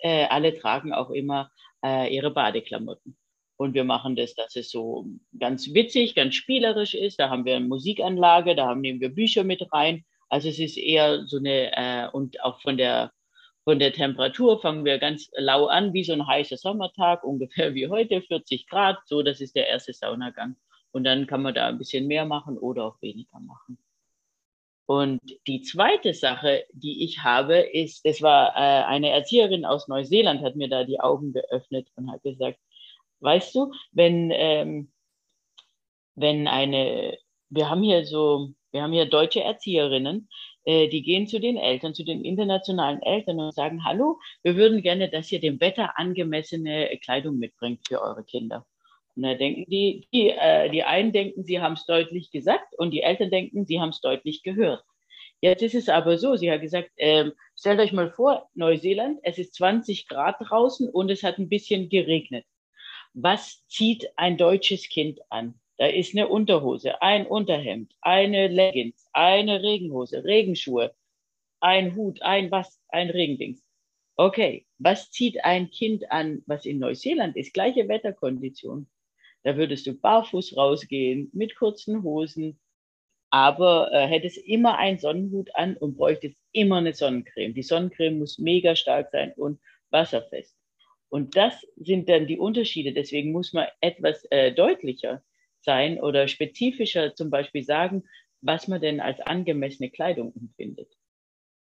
S2: äh, alle tragen auch immer äh, ihre Badeklamotten. Und wir machen das, dass es so ganz witzig, ganz spielerisch ist. Da haben wir eine Musikanlage, da haben, nehmen wir Bücher mit rein. Also es ist eher so eine, äh, und auch von der von der Temperatur fangen wir ganz lau an, wie so ein heißer Sommertag, ungefähr wie heute, 40 Grad. So, das ist der erste Saunagang. Und dann kann man da ein bisschen mehr machen oder auch weniger machen. Und die zweite Sache, die ich habe, ist, das war äh, eine Erzieherin aus Neuseeland, hat mir da die Augen geöffnet und hat gesagt, weißt du, wenn, ähm, wenn eine, wir haben hier so, wir haben hier deutsche Erzieherinnen, die gehen zu den Eltern, zu den internationalen Eltern und sagen, hallo, wir würden gerne, dass ihr dem Wetter angemessene Kleidung mitbringt für eure Kinder. Und da denken die, die, äh, die einen denken, sie haben es deutlich gesagt und die Eltern denken, sie haben es deutlich gehört. Jetzt ist es aber so, sie hat gesagt, ähm, stellt euch mal vor, Neuseeland, es ist 20 Grad draußen und es hat ein bisschen geregnet. Was zieht ein deutsches Kind an? Da ist eine Unterhose, ein Unterhemd, eine Leggings, eine Regenhose, Regenschuhe, ein Hut, ein was, ein Regendings. Okay, was zieht ein Kind an, was in Neuseeland ist? Gleiche Wetterkondition. Da würdest du barfuß rausgehen, mit kurzen Hosen, aber äh, hättest immer einen Sonnenhut an und bräuchtest immer eine Sonnencreme. Die Sonnencreme muss mega stark sein und wasserfest. Und das sind dann die Unterschiede. Deswegen muss man etwas äh, deutlicher sein oder spezifischer zum Beispiel sagen, was man denn als angemessene Kleidung empfindet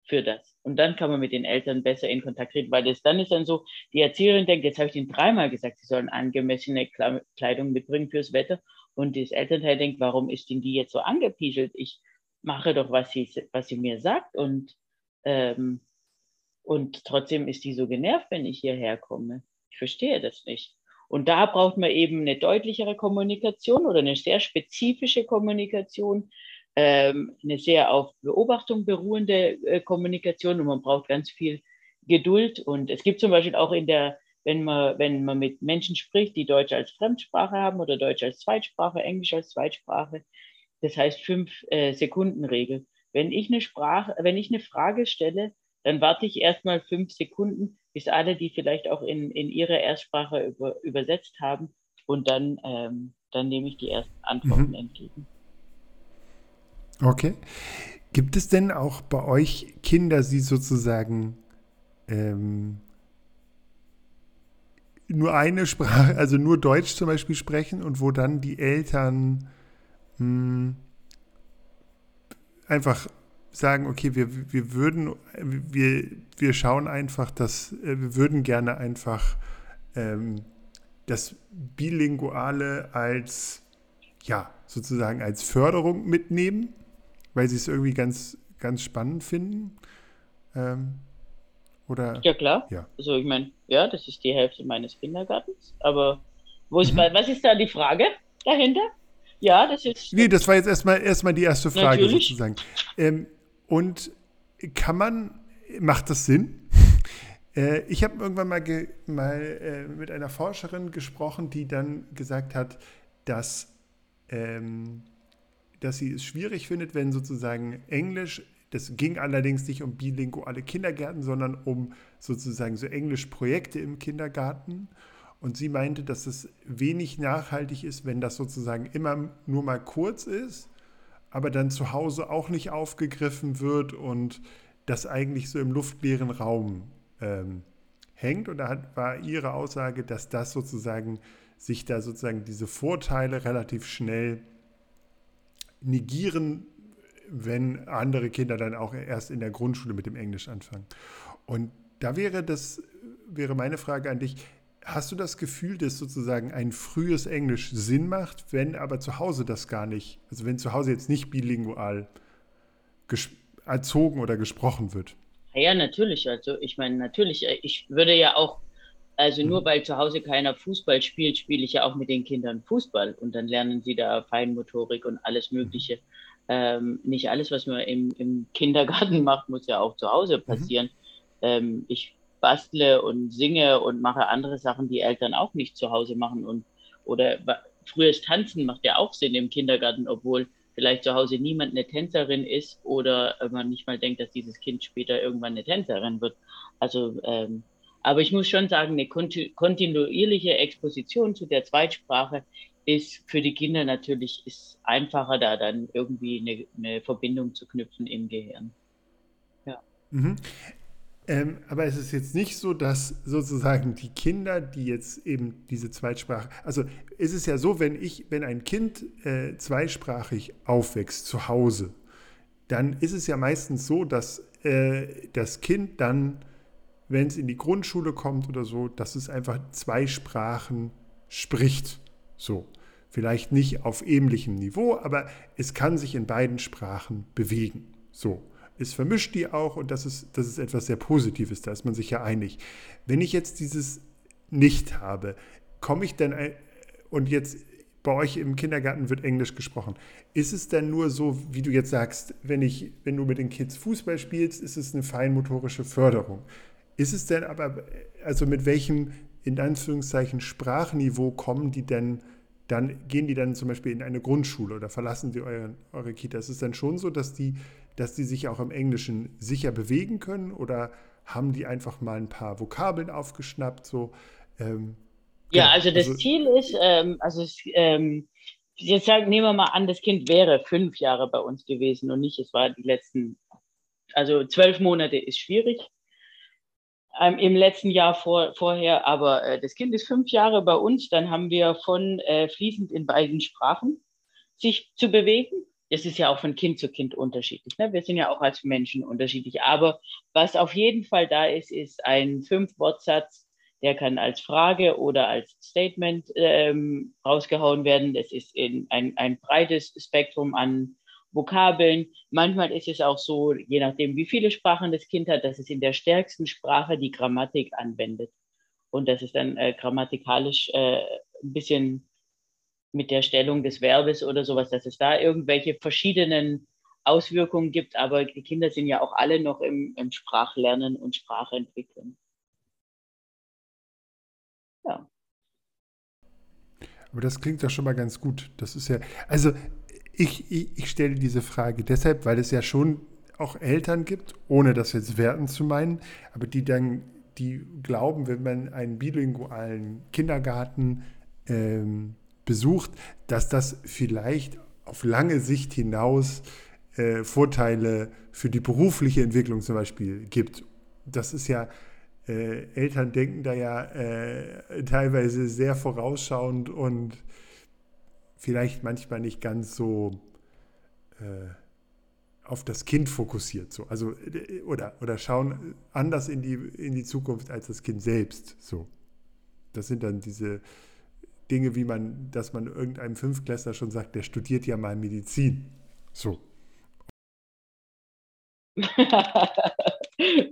S2: für das. Und dann kann man mit den Eltern besser in Kontakt treten, weil das dann ist dann so, die Erzieherin denkt, jetzt habe ich ihnen dreimal gesagt, sie sollen angemessene Kleidung mitbringen fürs Wetter. Und das Elternteil denkt, warum ist denn die jetzt so angepieselt? Ich mache doch, was sie, was sie mir sagt und, ähm, und trotzdem ist die so genervt, wenn ich hierher komme. Ich verstehe das nicht. Und da braucht man eben eine deutlichere Kommunikation oder eine sehr spezifische Kommunikation, ähm, eine sehr auf Beobachtung beruhende äh, Kommunikation und man braucht ganz viel Geduld. Und es gibt zum Beispiel auch in der, wenn man, wenn man mit Menschen spricht, die Deutsch als Fremdsprache haben oder Deutsch als Zweitsprache, Englisch als Zweitsprache, das heißt fünf äh, Sekunden Regel. Wenn ich eine Sprache, wenn ich eine Frage stelle, dann warte ich erstmal fünf Sekunden, bis alle die vielleicht auch in, in ihre Erstsprache über, übersetzt haben und dann, ähm, dann nehme ich die ersten Antworten mhm. entgegen.
S1: Okay. Gibt es denn auch bei euch Kinder, die sozusagen ähm, nur eine Sprache, also nur Deutsch zum Beispiel sprechen und wo dann die Eltern mh, hm, einfach sagen, okay, wir, wir würden, wir, wir schauen einfach, dass äh, wir würden gerne einfach ähm, das Bilinguale als, ja, sozusagen als Förderung mitnehmen, weil sie es irgendwie ganz, ganz spannend finden. Ähm, oder?
S2: Ja, klar. Ja. Also ich meine, ja, das ist die Hälfte meines Kindergartens. Aber wo ist, mhm. was ist da die Frage dahinter? Ja, das ist.
S1: Nee, das war jetzt erstmal erstmal die erste Frage Natürlich. sozusagen. Ähm, und kann man, macht das Sinn? Äh, ich habe irgendwann mal, ge, mal äh, mit einer Forscherin gesprochen, die dann gesagt hat, dass, ähm, dass sie es schwierig findet, wenn sozusagen Englisch, das ging allerdings nicht um bilinguale Kindergärten, sondern um sozusagen so Englischprojekte im Kindergarten. Und sie meinte, dass es wenig nachhaltig ist, wenn das sozusagen immer nur mal kurz ist, aber dann zu Hause auch nicht aufgegriffen wird und das eigentlich so im luftleeren Raum ähm, hängt. Und da hat, war ihre Aussage, dass das sozusagen sich da sozusagen diese Vorteile relativ schnell negieren, wenn andere Kinder dann auch erst in der Grundschule mit dem Englisch anfangen. Und da wäre das, wäre meine Frage an dich, Hast du das Gefühl, dass sozusagen ein frühes Englisch Sinn macht, wenn aber zu Hause das gar nicht, also wenn zu Hause jetzt nicht bilingual erzogen oder gesprochen wird?
S2: Ja, natürlich. Also ich meine, natürlich, äh, ich würde ja auch, also nur mhm. weil zu Hause keiner Fußball spielt, spiele ich ja auch mit den Kindern Fußball und dann lernen sie da Feinmotorik und alles Mögliche. Ähm, nicht alles, was man im, im Kindergarten macht, muss ja auch zu Hause mhm. passieren. Mhm. Ähm, ich bastle und singe und mache andere Sachen, die Eltern auch nicht zu Hause machen. Und oder frühes Tanzen macht ja auch Sinn im Kindergarten, obwohl vielleicht zu Hause niemand eine Tänzerin ist oder man nicht mal denkt, dass dieses Kind später irgendwann eine Tänzerin wird. Also, ähm, aber ich muss schon sagen, eine kontinuierliche Exposition zu der Zweitsprache ist für die Kinder natürlich ist einfacher, da dann irgendwie eine, eine Verbindung zu knüpfen im Gehirn.
S1: Ja. Mhm. Ähm, aber es ist jetzt nicht so, dass sozusagen die Kinder, die jetzt eben diese Zweitsprache, also ist es ja so, wenn ich, wenn ein Kind äh, zweisprachig aufwächst zu Hause, dann ist es ja meistens so, dass äh, das Kind dann, wenn es in die Grundschule kommt oder so, dass es einfach zwei Sprachen spricht. So. Vielleicht nicht auf ähnlichem Niveau, aber es kann sich in beiden Sprachen bewegen. So es vermischt die auch und das ist, das ist etwas sehr Positives, da ist man sich ja einig. Wenn ich jetzt dieses nicht habe, komme ich dann, und jetzt bei euch im Kindergarten wird Englisch gesprochen, ist es dann nur so, wie du jetzt sagst, wenn, ich, wenn du mit den Kids Fußball spielst, ist es eine feinmotorische Förderung. Ist es denn aber, also mit welchem, in Anführungszeichen, Sprachniveau kommen die denn dann gehen die dann zum Beispiel in eine Grundschule oder verlassen die eure, eure Kita. Ist es dann schon so, dass die dass die sich auch im Englischen sicher bewegen können oder haben die einfach mal ein paar Vokabeln aufgeschnappt? So,
S2: ähm, ja, genau. also das also, Ziel ist, ähm, also ähm, jetzt sagen, nehmen wir mal an, das Kind wäre fünf Jahre bei uns gewesen und nicht, es war die letzten, also zwölf Monate ist schwierig. Ähm, Im letzten Jahr vor, vorher, aber äh, das Kind ist fünf Jahre bei uns, dann haben wir von äh, fließend in beiden Sprachen sich zu bewegen das ist ja auch von Kind zu Kind unterschiedlich. Ne? Wir sind ja auch als Menschen unterschiedlich. Aber was auf jeden Fall da ist, ist ein Fünf-Wortsatz, der kann als Frage oder als Statement ähm, rausgehauen werden. Das ist in ein, ein breites Spektrum an Vokabeln. Manchmal ist es auch so, je nachdem, wie viele Sprachen das Kind hat, dass es in der stärksten Sprache die Grammatik anwendet. Und das ist dann äh, grammatikalisch äh, ein bisschen mit der Stellung des Verbes oder sowas, dass es da irgendwelche verschiedenen Auswirkungen gibt. Aber die Kinder sind ja auch alle noch im, im Sprachlernen und Sprachentwickeln.
S1: Ja. Aber das klingt doch schon mal ganz gut. Das ist ja, also ich, ich, ich stelle diese Frage deshalb, weil es ja schon auch Eltern gibt, ohne das jetzt werten zu meinen, aber die dann, die glauben, wenn man einen bilingualen Kindergarten ähm, besucht, dass das vielleicht auf lange Sicht hinaus äh, Vorteile für die berufliche Entwicklung zum Beispiel gibt. Das ist ja, äh, Eltern denken da ja äh, teilweise sehr vorausschauend und vielleicht manchmal nicht ganz so äh, auf das Kind fokussiert. So. Also, äh, oder, oder schauen anders in die, in die Zukunft als das Kind selbst. So. Das sind dann diese Dinge, wie man, dass man irgendeinem Fünftklässler schon sagt, der studiert ja mal Medizin. So.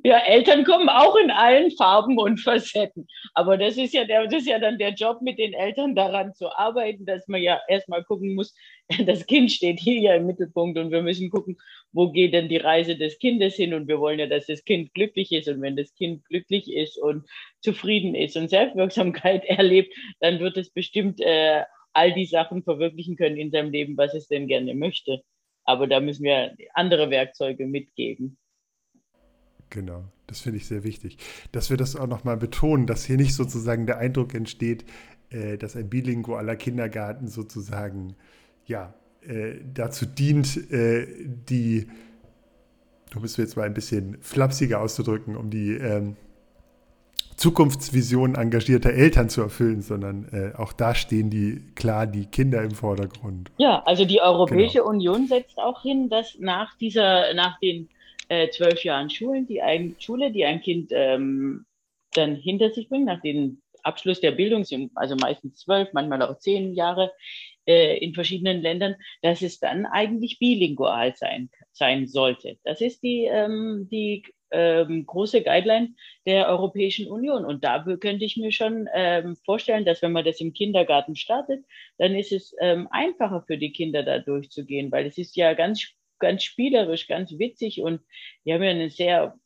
S2: ja, Eltern kommen auch in allen Farben und Facetten. Aber das ist ja der, das ist ja dann der Job mit den Eltern daran zu arbeiten, dass man ja erstmal gucken muss, das Kind steht hier ja im Mittelpunkt und wir müssen gucken, wo geht denn die Reise des Kindes hin und wir wollen ja, dass das Kind glücklich ist und wenn das Kind glücklich ist und zufrieden ist und Selbstwirksamkeit erlebt, dann wird es bestimmt äh, all die Sachen verwirklichen können in seinem Leben, was es denn gerne möchte. Aber da müssen wir andere Werkzeuge mitgeben.
S1: Genau, das finde ich sehr wichtig. Dass wir das auch nochmal betonen, dass hier nicht sozusagen der Eindruck entsteht, äh, dass ein bilingualer Kindergarten sozusagen ja, äh, dazu dient, äh, die, du bist jetzt mal ein bisschen flapsiger auszudrücken, um die ähm, Zukunftsvision engagierter Eltern zu erfüllen, sondern äh, auch da stehen die klar die Kinder im Vordergrund.
S2: Ja, also die Europäische genau. Union setzt auch hin, dass nach dieser, nach den äh, zwölf Jahren Schulen, die ein, Schule, die ein Kind ähm, dann hinter sich bringt, nach dem Abschluss der Bildung, sind also meistens zwölf, manchmal auch zehn Jahre äh, in verschiedenen Ländern, dass es dann eigentlich bilingual sein, sein sollte. Das ist die, ähm, die ähm, große Guideline der Europäischen Union. Und da könnte ich mir schon ähm, vorstellen, dass wenn man das im Kindergarten startet, dann ist es ähm, einfacher für die Kinder da durchzugehen, weil es ist ja ganz, ganz spielerisch, ganz witzig und die haben ja eine sehr,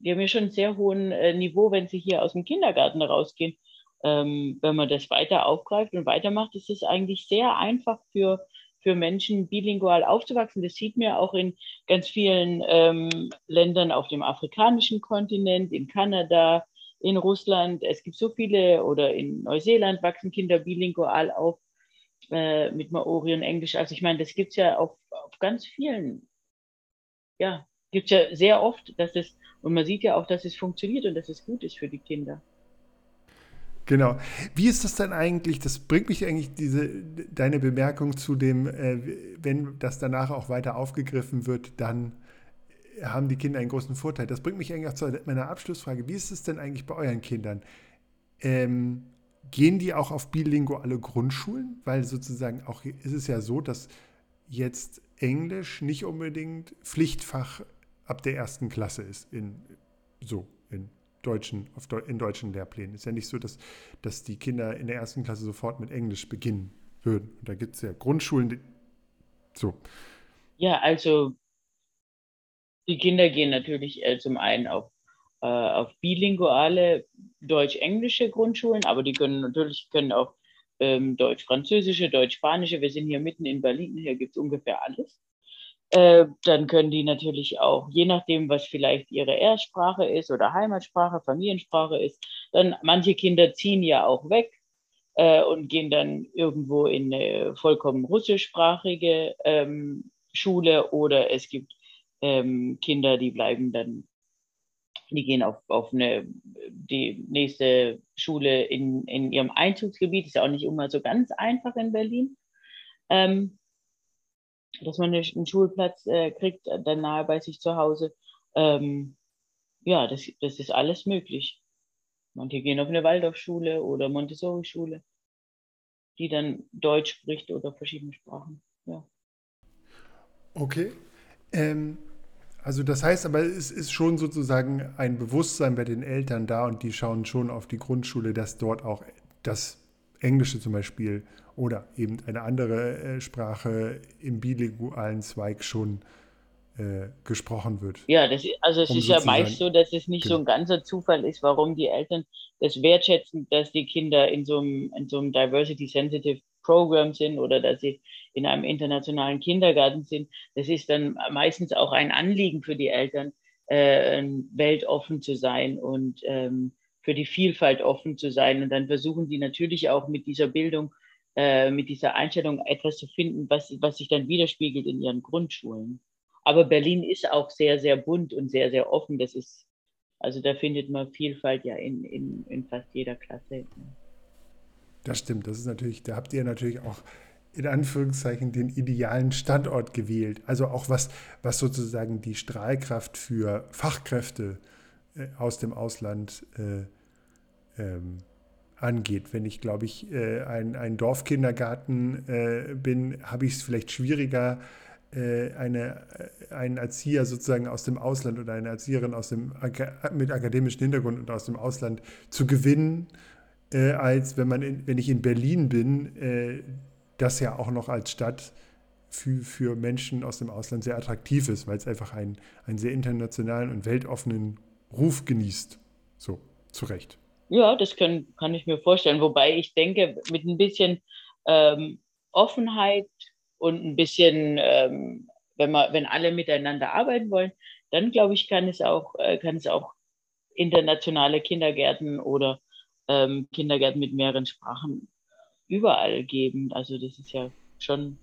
S2: die haben ja schon ein sehr hohen äh, Niveau, wenn sie hier aus dem Kindergarten rausgehen. Ähm, wenn man das weiter aufgreift und weitermacht, ist es eigentlich sehr einfach für für Menschen bilingual aufzuwachsen. Das sieht man auch in ganz vielen ähm, Ländern auf dem afrikanischen Kontinent, in Kanada, in Russland. Es gibt so viele, oder in Neuseeland wachsen Kinder bilingual auf äh, mit Maori und Englisch. Also ich meine, das gibt's ja auf, auf ganz vielen, ja, gibt's ja sehr oft, dass es, und man sieht ja auch, dass es funktioniert und dass es gut ist für die Kinder.
S1: Genau. Wie ist das denn eigentlich? Das bringt mich eigentlich diese deine Bemerkung zu dem, äh, wenn das danach auch weiter aufgegriffen wird, dann haben die Kinder einen großen Vorteil. Das bringt mich eigentlich auch zu meiner Abschlussfrage. Wie ist es denn eigentlich bei euren Kindern? Ähm, gehen die auch auf bilinguale Grundschulen? Weil sozusagen auch ist es ja so, dass jetzt Englisch nicht unbedingt Pflichtfach ab der ersten Klasse ist in so in deutschen, auf Deu in deutschen Lehrplänen. Ist ja nicht so, dass, dass die Kinder in der ersten Klasse sofort mit Englisch beginnen würden. Und da gibt es ja Grundschulen, die, so.
S2: Ja, also die Kinder gehen natürlich äh, zum einen auf, äh, auf bilinguale deutsch-englische Grundschulen, aber die können natürlich können auch ähm, deutsch-französische, deutsch-spanische. Wir sind hier mitten in Berlin, hier gibt es ungefähr alles. Äh, dann können die natürlich auch, je nachdem, was vielleicht ihre Erstsprache ist oder Heimatsprache, Familiensprache ist, dann manche Kinder ziehen ja auch weg äh, und gehen dann irgendwo in eine vollkommen russischsprachige ähm, Schule oder es gibt ähm, Kinder, die bleiben dann, die gehen auf, auf eine, die nächste Schule in, in ihrem Einzugsgebiet, ist ja auch nicht immer so ganz einfach in Berlin. Ähm, dass man einen Schulplatz äh, kriegt, dann nahe bei sich zu Hause. Ähm, ja, das, das ist alles möglich. Manche gehen auf eine Waldorfschule oder Montessori-Schule, die dann Deutsch spricht oder verschiedene Sprachen. Ja.
S1: Okay. Ähm, also das heißt aber, es ist schon sozusagen ein Bewusstsein bei den Eltern da und die schauen schon auf die Grundschule, dass dort auch das Englische zum Beispiel oder eben eine andere äh, Sprache im bilingualen Zweig schon äh, gesprochen wird.
S2: Ja, das, also es um ist ja meist so, dass es nicht genau. so ein ganzer Zufall ist, warum die Eltern das wertschätzen, dass die Kinder in so einem, in so einem Diversity-Sensitive Program sind oder dass sie in einem internationalen Kindergarten sind. Das ist dann meistens auch ein Anliegen für die Eltern, äh, weltoffen zu sein und ähm, für die Vielfalt offen zu sein. Und dann versuchen die natürlich auch mit dieser Bildung äh, mit dieser Einstellung etwas zu finden, was, was sich dann widerspiegelt in ihren Grundschulen. Aber Berlin ist auch sehr, sehr bunt und sehr, sehr offen. Das ist, also da findet man Vielfalt ja in, in, in fast jeder Klasse.
S1: Das stimmt, das ist natürlich, da habt ihr natürlich auch in Anführungszeichen den idealen Standort gewählt. Also auch was, was sozusagen die Strahlkraft für Fachkräfte äh, aus dem Ausland äh, ähm, angeht. Wenn ich, glaube ich, äh, ein, ein Dorfkindergarten äh, bin, habe ich es vielleicht schwieriger, äh, eine, einen Erzieher sozusagen aus dem Ausland oder eine Erzieherin aus dem, mit akademischem Hintergrund und aus dem Ausland zu gewinnen, äh, als wenn, man in, wenn ich in Berlin bin, äh, das ja auch noch als Stadt für, für Menschen aus dem Ausland sehr attraktiv ist, weil es einfach einen, einen sehr internationalen und weltoffenen Ruf genießt. So, zu Recht.
S2: Ja, das können, kann ich mir vorstellen. Wobei ich denke, mit ein bisschen ähm, Offenheit und ein bisschen, ähm, wenn, man, wenn alle miteinander arbeiten wollen, dann glaube ich, kann es auch, äh, kann es auch internationale Kindergärten oder ähm, Kindergärten mit mehreren Sprachen überall geben. Also das ist ja schon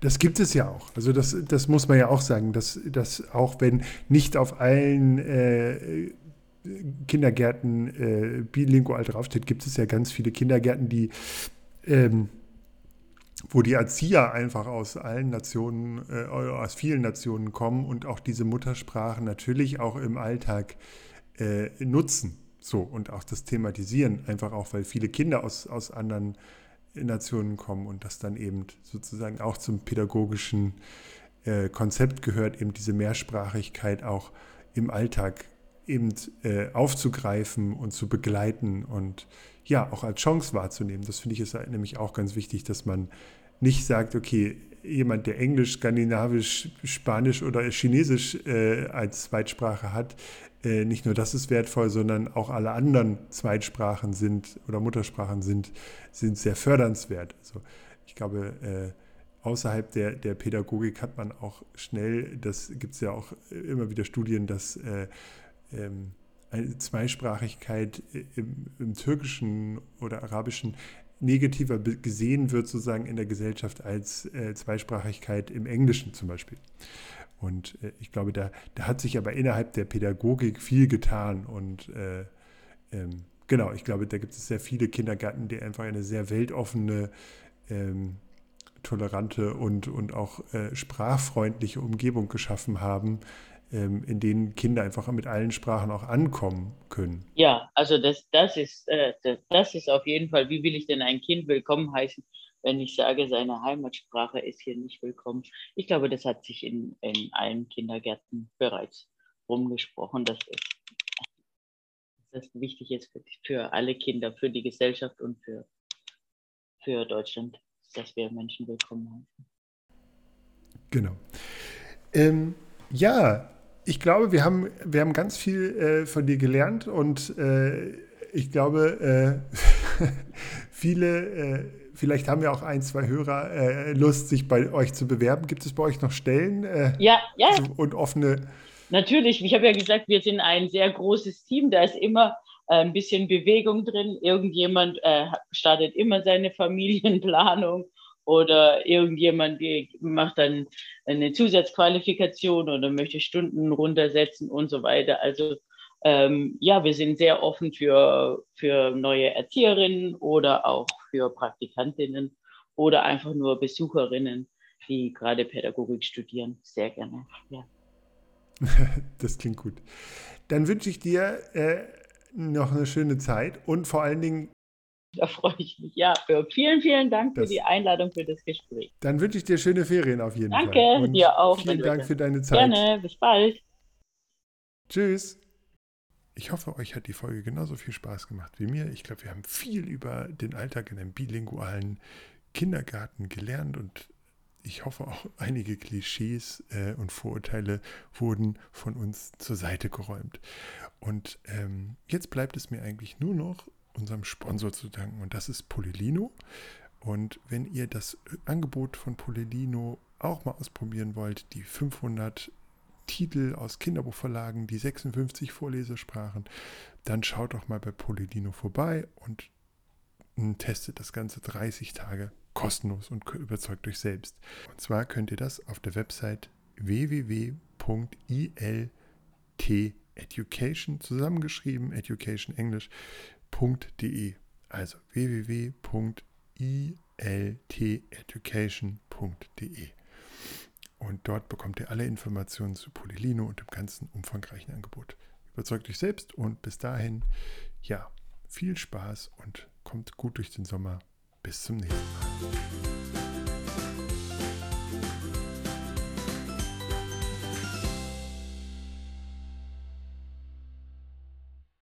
S1: das gibt es ja auch. Also das, das muss man ja auch sagen, dass, dass auch wenn nicht auf allen äh, Kindergärten äh, bilingual draufsteht, gibt es ja ganz viele Kindergärten, die ähm, wo die Erzieher einfach aus allen Nationen, äh, aus vielen Nationen kommen und auch diese Muttersprachen natürlich auch im Alltag äh, nutzen. So und auch das thematisieren, einfach auch, weil viele Kinder aus, aus anderen Nationen kommen und das dann eben sozusagen auch zum pädagogischen äh, Konzept gehört, eben diese Mehrsprachigkeit auch im Alltag eben äh, aufzugreifen und zu begleiten und ja, auch als Chance wahrzunehmen. Das finde ich ist nämlich auch ganz wichtig, dass man nicht sagt, okay, jemand, der Englisch, Skandinavisch, Spanisch oder Chinesisch äh, als Zweitsprache hat, nicht nur das ist wertvoll, sondern auch alle anderen Zweitsprachen sind oder Muttersprachen sind, sind sehr fördernswert. Also ich glaube, äh, außerhalb der, der Pädagogik hat man auch schnell, das gibt es ja auch immer wieder Studien, dass äh, ähm, eine Zweisprachigkeit im, im, Türkischen oder Arabischen negativer gesehen wird, sozusagen in der Gesellschaft als äh, Zweisprachigkeit im Englischen zum Beispiel. Und äh, ich glaube, da, da hat sich aber innerhalb der Pädagogik viel getan. Und äh, ähm, genau, ich glaube, da gibt es sehr viele Kindergärten, die einfach eine sehr weltoffene, ähm, tolerante und, und auch äh, sprachfreundliche Umgebung geschaffen haben, ähm, in denen Kinder einfach mit allen Sprachen auch ankommen können.
S2: Ja, also das, das, ist, äh, das ist auf jeden Fall, wie will ich denn ein Kind willkommen heißen, wenn ich sage, seine Heimatsprache ist hier nicht willkommen. Ich glaube, das hat sich in, in allen Kindergärten bereits rumgesprochen, dass es wichtig ist für, für alle Kinder, für die Gesellschaft und für, für Deutschland, dass wir Menschen willkommen heißen.
S1: Genau. Ähm, ja, ich glaube, wir haben, wir haben ganz viel äh, von dir gelernt und äh, ich glaube, äh, viele, äh, vielleicht haben ja auch ein, zwei Hörer äh, Lust, sich bei euch zu bewerben. Gibt es bei euch noch Stellen?
S2: Äh, ja, ja.
S1: Und offene.
S2: Natürlich, ich habe ja gesagt, wir sind ein sehr großes Team. Da ist immer ein bisschen Bewegung drin. Irgendjemand startet immer seine Familienplanung oder irgendjemand macht dann eine Zusatzqualifikation oder möchte Stunden runtersetzen und so weiter. Also ähm, ja, wir sind sehr offen für, für neue Erzieherinnen oder auch für Praktikantinnen oder einfach nur Besucherinnen, die gerade Pädagogik studieren. Sehr gerne. Ja.
S1: das klingt gut. Dann wünsche ich dir äh, noch eine schöne Zeit und vor allen Dingen
S2: da freue ich mich. Ja, vielen, vielen Dank das, für die Einladung für das Gespräch.
S1: Dann wünsche ich dir schöne Ferien auf jeden
S2: Danke,
S1: Fall.
S2: Danke, dir auch.
S1: Vielen Dank für deine Zeit.
S2: Gerne, bis bald.
S1: Tschüss. Ich hoffe, euch hat die Folge genauso viel Spaß gemacht wie mir. Ich glaube, wir haben viel über den Alltag in einem bilingualen Kindergarten gelernt und ich hoffe auch einige Klischees äh, und Vorurteile wurden von uns zur Seite geräumt. Und ähm, jetzt bleibt es mir eigentlich nur noch unserem Sponsor zu danken und das ist Polilino. Und wenn ihr das Angebot von Polilino auch mal ausprobieren wollt, die 500 Titel aus Kinderbuchverlagen, die 56 Vorlesesprachen, dann schaut doch mal bei Polilino vorbei und testet das Ganze 30 Tage kostenlos und überzeugt euch selbst. Und zwar könnt ihr das auf der Website www.ilteducation zusammengeschrieben, Education Englisch, www.ilteducation.de. Also www.ilteducation.de. Und dort bekommt ihr alle Informationen zu Polilino und dem ganzen umfangreichen Angebot. Überzeugt euch selbst und bis dahin, ja, viel Spaß und kommt gut durch den Sommer. Bis zum nächsten Mal.